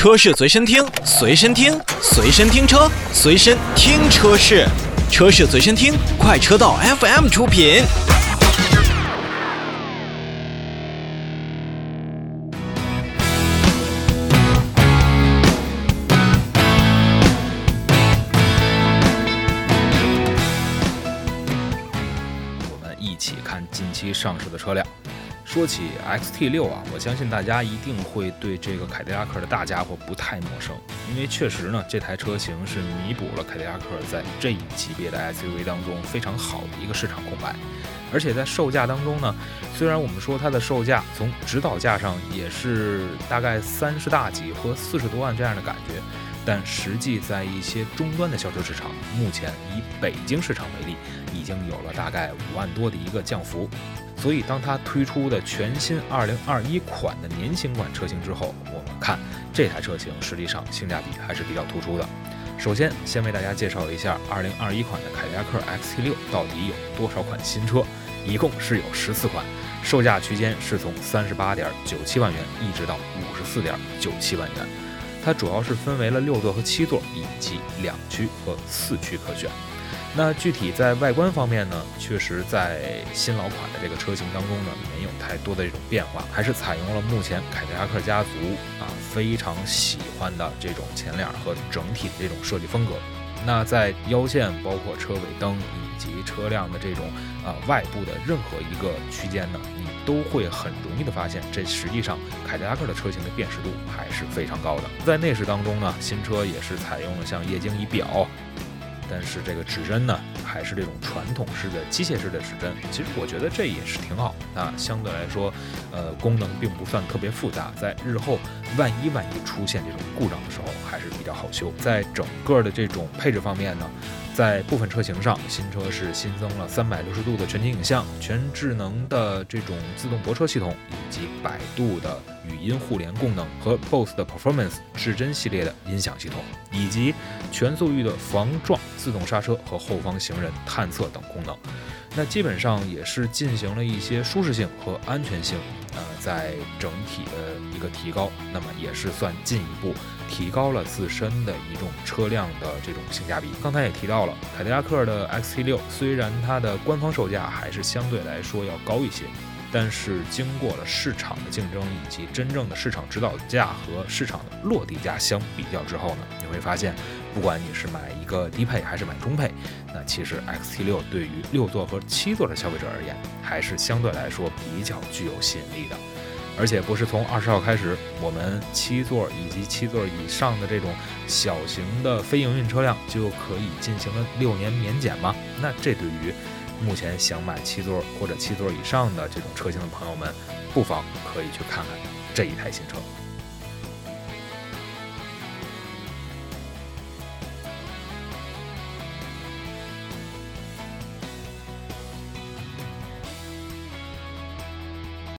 车市随身听，随身听，随身听车，随身听车市，车市随身听，快车道 FM 出品。我们一起看近期上市的车辆。说起 XT 六啊，我相信大家一定会对这个凯迪拉克的大家伙不太陌生，因为确实呢，这台车型是弥补了凯迪拉克在这一级别的 SUV 当中非常好的一个市场空白。而且在售价当中呢，虽然我们说它的售价从指导价上也是大概三十大几和四十多万这样的感觉，但实际在一些终端的销售市场，目前以北京市场为例，已经有了大概五万多的一个降幅。所以，当它推出的全新2021款的年型款车型之后，我们看这台车型实际上性价比还是比较突出的。首先，先为大家介绍一下2021款的凯迪拉克 XT6 到底有多少款新车，一共是有十四款，售价区间是从三十八点九七万元一直到五十四点九七万元。它主要是分为了六座和七座，以及两驱和四驱可选。那具体在外观方面呢，确实在新老款的这个车型当中呢，没有太多的这种变化，还是采用了目前凯迪拉克家族啊非常喜欢的这种前脸和整体的这种设计风格。那在腰线、包括车尾灯以及车辆的这种啊外部的任何一个区间呢，都会很容易的发现，这实际上凯迪拉克的车型的辨识度还是非常高的。在内饰当中呢，新车也是采用了像液晶仪表。但是这个指针呢，还是这种传统式的机械式的指针。其实我觉得这也是挺好啊，相对来说，呃，功能并不算特别复杂，在日后万一万一出现这种故障的时候，还是比较好修。在整个的这种配置方面呢。在部分车型上，新车是新增了三百六十度的全景影像、全智能的这种自动泊车系统，以及百度的语音互联功能和 BOSS 的 Performance 至臻系列的音响系统，以及全速域的防撞、自动刹车和后方行人探测等功能。那基本上也是进行了一些舒适性和安全性，呃，在整体的一个提高，那么也是算进一步提高了自身的一种车辆的这种性价比。刚才也提到了，凯迪拉克的 XT6 虽然它的官方售价还是相对来说要高一些。但是经过了市场的竞争以及真正的市场指导价和市场的落地价相比较之后呢，你会发现，不管你是买一个低配还是买中配，那其实 XT6 对于六座和七座的消费者而言，还是相对来说比较具有吸引力的。而且不是从二十号开始，我们七座以及七座以上的这种小型的非营运车辆就可以进行了六年免检吗？那这对于目前想买七座或者七座以上的这种车型的朋友们，不妨可以去看看这一台新车。